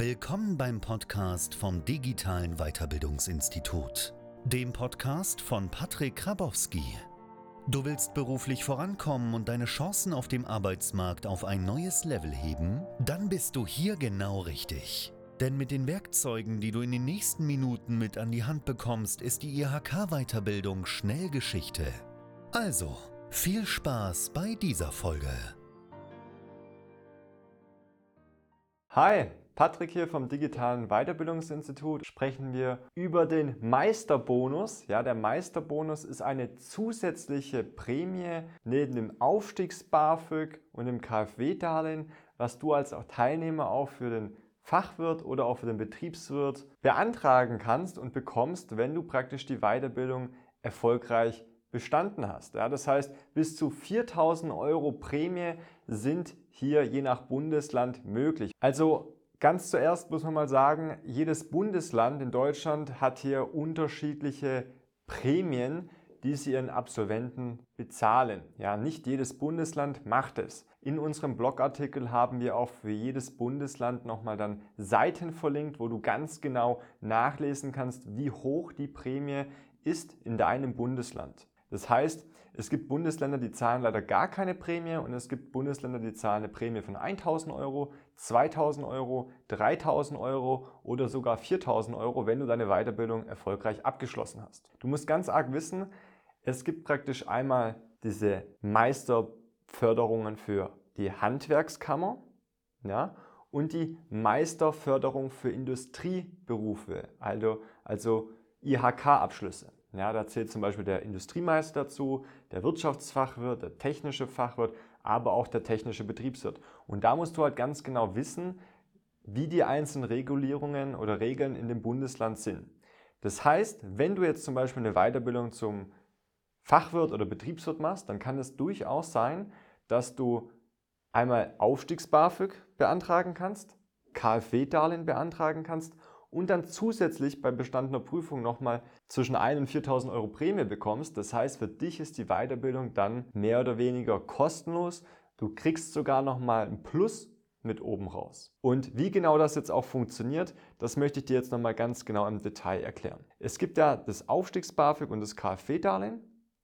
Willkommen beim Podcast vom Digitalen Weiterbildungsinstitut, dem Podcast von Patrick Krabowski. Du willst beruflich vorankommen und deine Chancen auf dem Arbeitsmarkt auf ein neues Level heben? Dann bist du hier genau richtig. Denn mit den Werkzeugen, die du in den nächsten Minuten mit an die Hand bekommst, ist die IHK-Weiterbildung schnell Geschichte. Also, viel Spaß bei dieser Folge. Hi, Patrick hier vom Digitalen Weiterbildungsinstitut sprechen wir über den Meisterbonus. Ja, der Meisterbonus ist eine zusätzliche Prämie neben dem Aufstiegs-BAföG und dem KfW-Darlehen, was du als Teilnehmer auch für den Fachwirt oder auch für den Betriebswirt beantragen kannst und bekommst, wenn du praktisch die Weiterbildung erfolgreich bestanden hast. Ja, das heißt, bis zu 4000 Euro Prämie sind hier je nach Bundesland möglich. Also Ganz zuerst muss man mal sagen, jedes Bundesland in Deutschland hat hier unterschiedliche Prämien, die sie ihren Absolventen bezahlen. Ja, nicht jedes Bundesland macht es. In unserem Blogartikel haben wir auch für jedes Bundesland nochmal dann Seiten verlinkt, wo du ganz genau nachlesen kannst, wie hoch die Prämie ist in deinem Bundesland. Das heißt, es gibt Bundesländer, die zahlen leider gar keine Prämie und es gibt Bundesländer, die zahlen eine Prämie von 1000 Euro, 2000 Euro, 3000 Euro oder sogar 4000 Euro, wenn du deine Weiterbildung erfolgreich abgeschlossen hast. Du musst ganz arg wissen, es gibt praktisch einmal diese Meisterförderungen für die Handwerkskammer ja, und die Meisterförderung für Industrieberufe, also, also IHK-Abschlüsse. Ja, da zählt zum Beispiel der Industriemeister dazu, der Wirtschaftsfachwirt, der technische Fachwirt, aber auch der technische Betriebswirt. Und da musst du halt ganz genau wissen, wie die einzelnen Regulierungen oder Regeln in dem Bundesland sind. Das heißt, wenn du jetzt zum Beispiel eine Weiterbildung zum Fachwirt oder Betriebswirt machst, dann kann es durchaus sein, dass du einmal Aufstiegs-BAföG beantragen kannst, KfW-Darlehen beantragen kannst und dann zusätzlich bei bestandener Prüfung nochmal zwischen 1 und 4.000 Euro Prämie bekommst. Das heißt, für dich ist die Weiterbildung dann mehr oder weniger kostenlos. Du kriegst sogar nochmal ein Plus mit oben raus. Und wie genau das jetzt auch funktioniert, das möchte ich dir jetzt nochmal ganz genau im Detail erklären. Es gibt ja das Aufstiegs-BAföG und das KfW-Darlehen.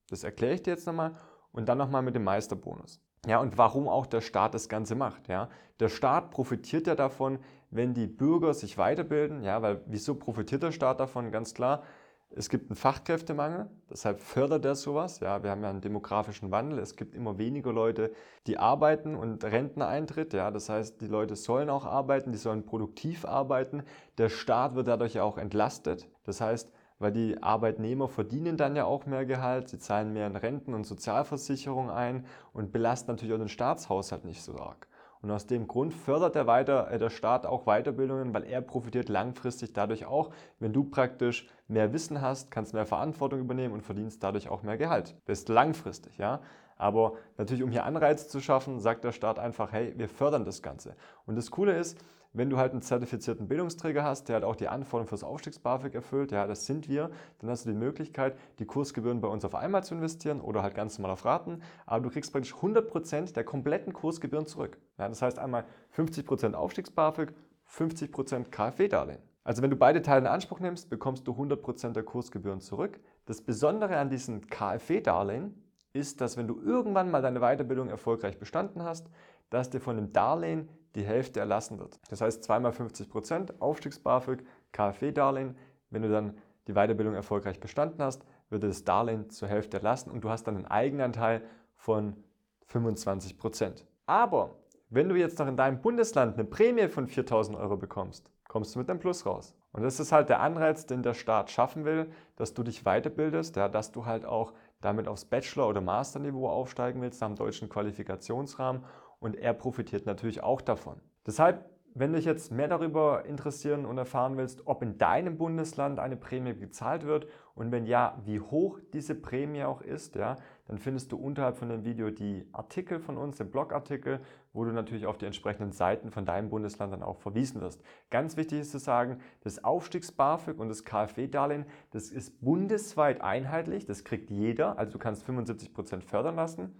Das erkläre ich dir jetzt nochmal. Und dann nochmal mit dem Meisterbonus. Ja, und warum auch der Staat das Ganze macht. Ja? Der Staat profitiert ja davon, wenn die Bürger sich weiterbilden. Ja, weil wieso profitiert der Staat davon? Ganz klar, es gibt einen Fachkräftemangel, deshalb fördert er sowas. Ja, wir haben ja einen demografischen Wandel. Es gibt immer weniger Leute, die arbeiten und Renteneintritt. Ja, das heißt, die Leute sollen auch arbeiten, die sollen produktiv arbeiten. Der Staat wird dadurch auch entlastet. Das heißt, weil die Arbeitnehmer verdienen dann ja auch mehr Gehalt, sie zahlen mehr in Renten und Sozialversicherung ein und belasten natürlich auch den Staatshaushalt nicht so arg. Und aus dem Grund fördert der, weiter, äh, der Staat auch Weiterbildungen, weil er profitiert langfristig dadurch auch, wenn du praktisch mehr Wissen hast, kannst mehr Verantwortung übernehmen und verdienst dadurch auch mehr Gehalt. Das ist langfristig, ja. Aber natürlich, um hier Anreize zu schaffen, sagt der Staat einfach, hey, wir fördern das Ganze. Und das Coole ist, wenn du halt einen zertifizierten Bildungsträger hast, der halt auch die Anforderungen fürs Aufstiegs-BAföG erfüllt, ja, das sind wir, dann hast du die Möglichkeit, die Kursgebühren bei uns auf einmal zu investieren oder halt ganz normal auf Raten. Aber du kriegst praktisch 100% der kompletten Kursgebühren zurück. Ja, das heißt einmal 50% Aufstiegs-BAföG, 50% KfW-Darlehen. Also wenn du beide Teile in Anspruch nimmst, bekommst du 100% der Kursgebühren zurück. Das Besondere an diesen KfW-Darlehen ist, dass wenn du irgendwann mal deine Weiterbildung erfolgreich bestanden hast, dass dir von dem Darlehen die Hälfte erlassen wird. Das heißt zweimal 50 Prozent Aufstiegs-BAföG, KfW-Darlehen. Wenn du dann die Weiterbildung erfolgreich bestanden hast, wird das Darlehen zur Hälfte erlassen und du hast dann einen Eigenanteil von 25 Prozent. Aber wenn du jetzt noch in deinem Bundesland eine Prämie von 4000 Euro bekommst, kommst du mit einem Plus raus. Und das ist halt der Anreiz, den der Staat schaffen will, dass du dich weiterbildest, ja, dass du halt auch damit aufs Bachelor- oder Masterniveau aufsteigen willst, nach dem deutschen Qualifikationsrahmen und er profitiert natürlich auch davon. Deshalb, wenn dich jetzt mehr darüber interessieren und erfahren willst, ob in deinem Bundesland eine Prämie gezahlt wird und wenn ja, wie hoch diese Prämie auch ist, ja, dann findest du unterhalb von dem Video die Artikel von uns, den Blogartikel, wo du natürlich auf die entsprechenden Seiten von deinem Bundesland dann auch verwiesen wirst. Ganz wichtig ist zu sagen, das Aufstiegs-BAföG und das KfW-Darlehen, das ist bundesweit einheitlich, das kriegt jeder, also du kannst 75 Prozent fördern lassen.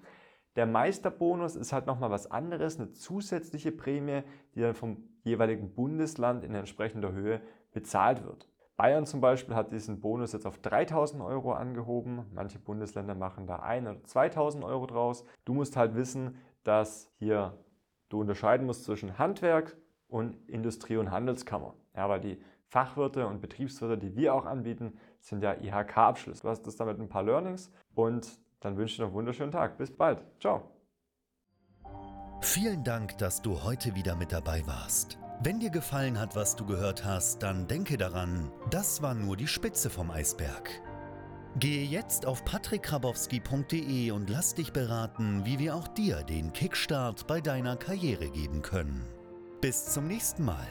Der Meisterbonus ist halt nochmal was anderes, eine zusätzliche Prämie, die dann vom jeweiligen Bundesland in entsprechender Höhe bezahlt wird. Bayern zum Beispiel hat diesen Bonus jetzt auf 3000 Euro angehoben. Manche Bundesländer machen da 1 oder 2000 Euro draus. Du musst halt wissen, dass hier du unterscheiden musst zwischen Handwerk und Industrie- und Handelskammer. Ja, weil die Fachwirte und Betriebswirte, die wir auch anbieten, sind ja IHK-Abschluss. Du hast das damit ein paar Learnings und dann wünsche ich noch einen wunderschönen Tag. Bis bald. Ciao. Vielen Dank, dass du heute wieder mit dabei warst. Wenn dir gefallen hat, was du gehört hast, dann denke daran, das war nur die Spitze vom Eisberg. Gehe jetzt auf patrickkrabowski.de und lass dich beraten, wie wir auch dir den Kickstart bei deiner Karriere geben können. Bis zum nächsten Mal.